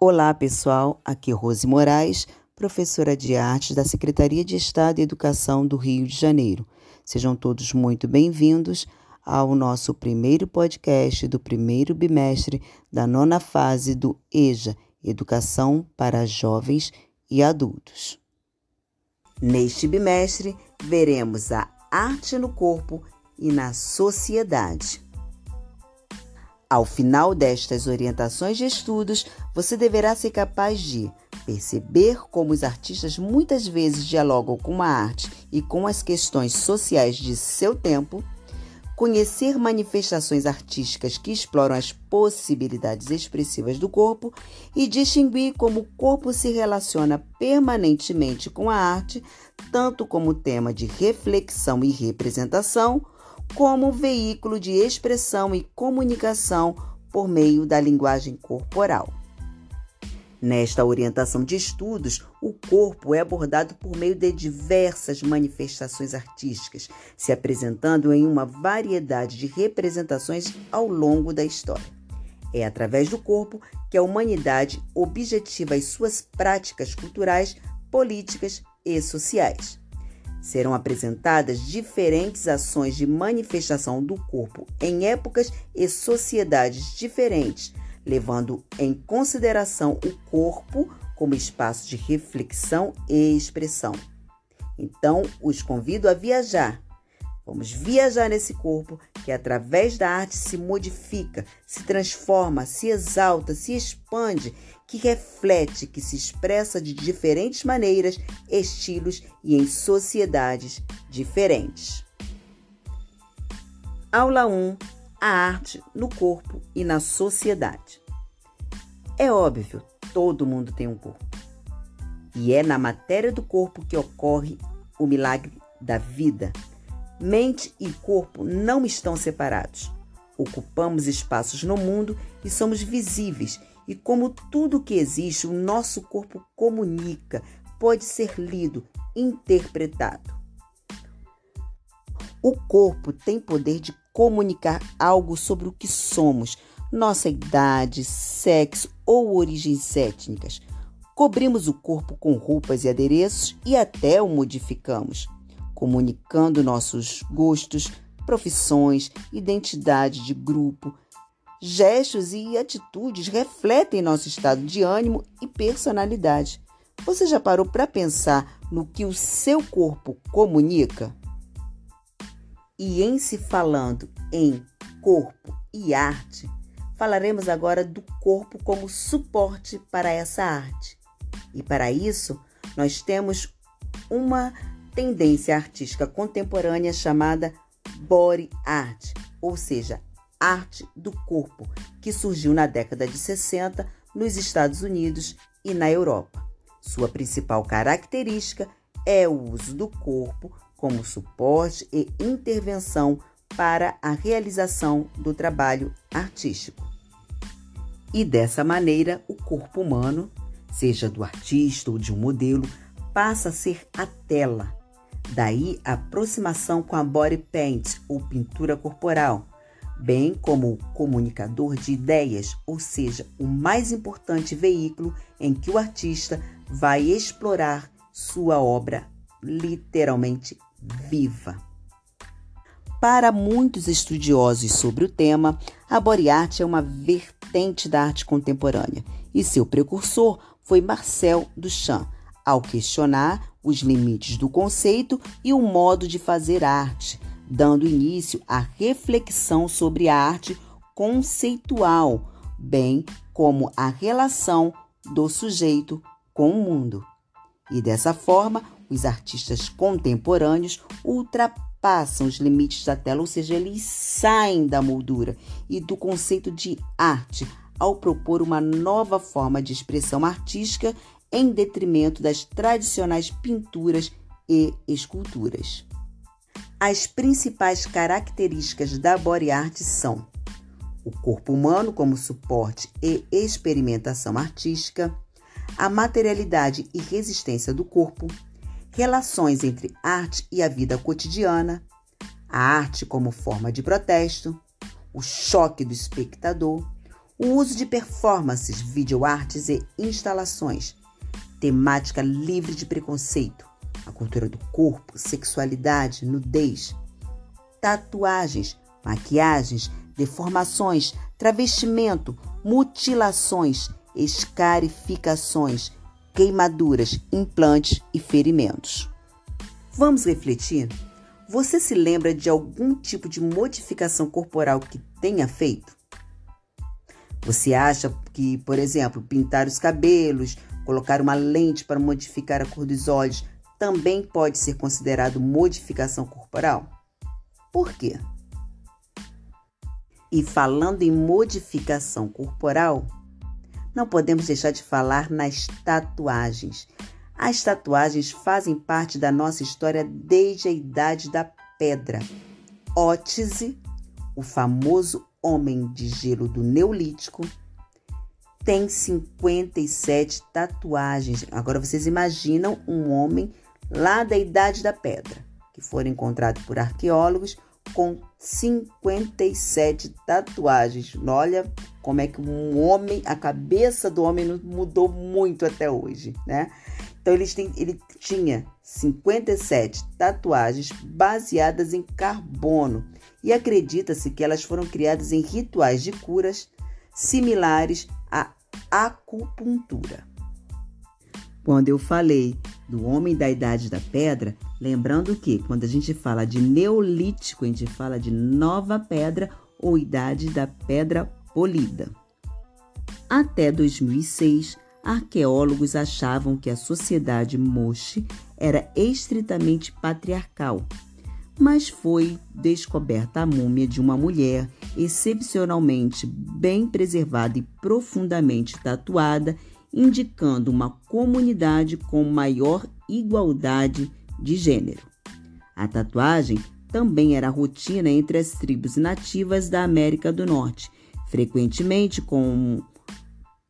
Olá, pessoal. Aqui é Rose Moraes, professora de artes da Secretaria de Estado e Educação do Rio de Janeiro. Sejam todos muito bem-vindos ao nosso primeiro podcast do primeiro bimestre da nona fase do EJA Educação para Jovens e Adultos. Neste bimestre, veremos a arte no corpo e na sociedade. Ao final destas orientações de estudos, você deverá ser capaz de perceber como os artistas muitas vezes dialogam com a arte e com as questões sociais de seu tempo, conhecer manifestações artísticas que exploram as possibilidades expressivas do corpo e distinguir como o corpo se relaciona permanentemente com a arte, tanto como tema de reflexão e representação como veículo de expressão e comunicação por meio da linguagem corporal. Nesta orientação de estudos, o corpo é abordado por meio de diversas manifestações artísticas, se apresentando em uma variedade de representações ao longo da história. É através do corpo que a humanidade objetiva as suas práticas culturais, políticas e sociais. Serão apresentadas diferentes ações de manifestação do corpo em épocas e sociedades diferentes, levando em consideração o corpo como espaço de reflexão e expressão. Então, os convido a viajar. Vamos viajar nesse corpo que, através da arte, se modifica, se transforma, se exalta, se expande que reflete, que se expressa de diferentes maneiras, estilos e em sociedades diferentes. Aula 1: A arte no corpo e na sociedade. É óbvio, todo mundo tem um corpo. E é na matéria do corpo que ocorre o milagre da vida. Mente e corpo não estão separados. Ocupamos espaços no mundo e somos visíveis e como tudo que existe, o nosso corpo comunica, pode ser lido, interpretado. O corpo tem poder de comunicar algo sobre o que somos, nossa idade, sexo ou origens étnicas. Cobrimos o corpo com roupas e adereços e até o modificamos, comunicando nossos gostos, profissões, identidade de grupo, Gestos e atitudes refletem nosso estado de ânimo e personalidade. Você já parou para pensar no que o seu corpo comunica? E em se falando em corpo e arte, falaremos agora do corpo como suporte para essa arte. E para isso, nós temos uma tendência artística contemporânea chamada body art, ou seja, arte do corpo, que surgiu na década de 60 nos Estados Unidos e na Europa. Sua principal característica é o uso do corpo como suporte e intervenção para a realização do trabalho artístico. E dessa maneira, o corpo humano, seja do artista ou de um modelo, passa a ser a tela. Daí a aproximação com a body paint ou pintura corporal, bem como o comunicador de ideias, ou seja, o mais importante veículo em que o artista vai explorar sua obra literalmente viva. Para muitos estudiosos sobre o tema, a body art é uma vertente da arte contemporânea e seu precursor foi Marcel Duchamp, ao questionar os limites do conceito e o modo de fazer arte, dando início à reflexão sobre a arte conceitual, bem como a relação do sujeito com o mundo. E dessa forma, os artistas contemporâneos ultrapassam os limites da tela, ou seja, eles saem da moldura e do conceito de arte ao propor uma nova forma de expressão artística em detrimento das tradicionais pinturas e esculturas. As principais características da body art são o corpo humano como suporte e experimentação artística, a materialidade e resistência do corpo, relações entre arte e a vida cotidiana, a arte como forma de protesto, o choque do espectador, o uso de performances, videoartes e instalações, temática livre de preconceito, a cultura do corpo, sexualidade, nudez, tatuagens, maquiagens, deformações, travestimento, mutilações, escarificações, queimaduras, implantes e ferimentos. Vamos refletir? Você se lembra de algum tipo de modificação corporal que tenha feito? Você acha que, por exemplo, pintar os cabelos, colocar uma lente para modificar a cor dos olhos também pode ser considerado modificação corporal? Por quê? E falando em modificação corporal, não podemos deixar de falar nas tatuagens. As tatuagens fazem parte da nossa história desde a idade da pedra. Ótise, o famoso homem de gelo do Neolítico, tem 57 tatuagens. Agora vocês imaginam um homem lá da Idade da Pedra, que foram encontrados por arqueólogos com 57 tatuagens. Olha como é que um homem, a cabeça do homem mudou muito até hoje, né? Então ele, tem, ele tinha 57 tatuagens baseadas em carbono e acredita-se que elas foram criadas em rituais de curas similares à acupuntura. Quando eu falei do homem da idade da pedra, lembrando que quando a gente fala de neolítico, a gente fala de nova pedra ou idade da pedra polida. Até 2006, arqueólogos achavam que a sociedade Moche era estritamente patriarcal, mas foi descoberta a múmia de uma mulher excepcionalmente bem preservada e profundamente tatuada indicando uma comunidade com maior igualdade de gênero. A tatuagem também era rotina entre as tribos nativas da América do Norte, frequentemente com,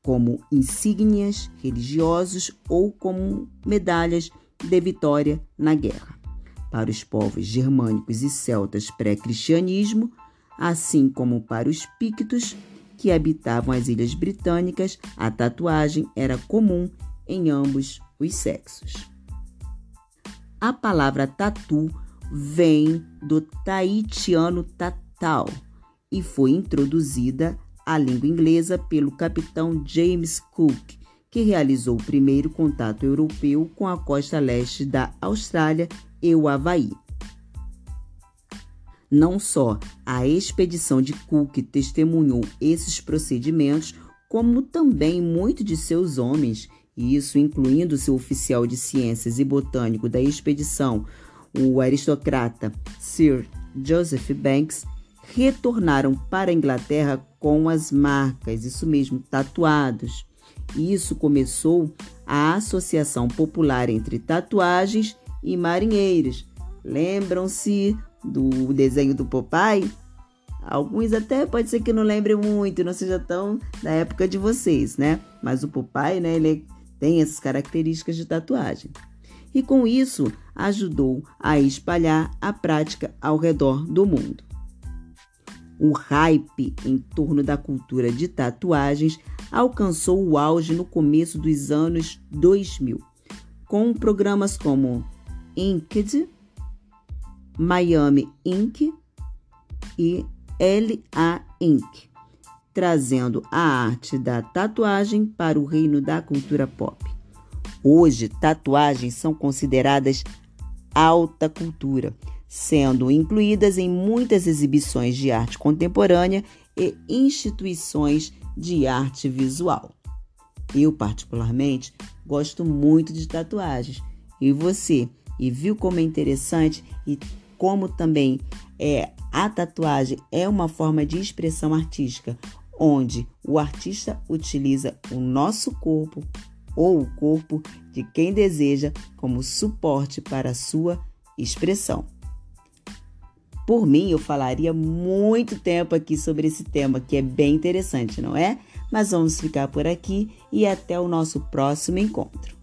como insígnias religiosos ou como medalhas de vitória na guerra. Para os povos germânicos e celtas pré-cristianismo, assim como para os pictos, que habitavam as ilhas britânicas, a tatuagem era comum em ambos os sexos. A palavra tatu vem do taitiano tatal e foi introduzida à língua inglesa pelo capitão James Cook, que realizou o primeiro contato europeu com a costa leste da Austrália e o Havaí. Não só a expedição de Cook testemunhou esses procedimentos, como também muitos de seus homens, e isso incluindo seu oficial de ciências e botânico da expedição, o aristocrata Sir Joseph Banks, retornaram para a Inglaterra com as marcas, isso mesmo, tatuados. Isso começou a associação popular entre tatuagens e marinheiros. Lembram-se do desenho do Popeye, alguns até pode ser que não lembrem muito, não seja tão da época de vocês, né? Mas o Popeye, né, ele tem essas características de tatuagem. E com isso, ajudou a espalhar a prática ao redor do mundo. O hype em torno da cultura de tatuagens alcançou o auge no começo dos anos 2000, com programas como Inked, Miami Inc. e LA Inc., trazendo a arte da tatuagem para o reino da cultura pop. Hoje, tatuagens são consideradas alta cultura, sendo incluídas em muitas exibições de arte contemporânea e instituições de arte visual. Eu, particularmente, gosto muito de tatuagens. E você? E viu como é interessante e como também é a tatuagem é uma forma de expressão artística, onde o artista utiliza o nosso corpo ou o corpo de quem deseja como suporte para a sua expressão. Por mim, eu falaria muito tempo aqui sobre esse tema, que é bem interessante, não é? Mas vamos ficar por aqui e até o nosso próximo encontro.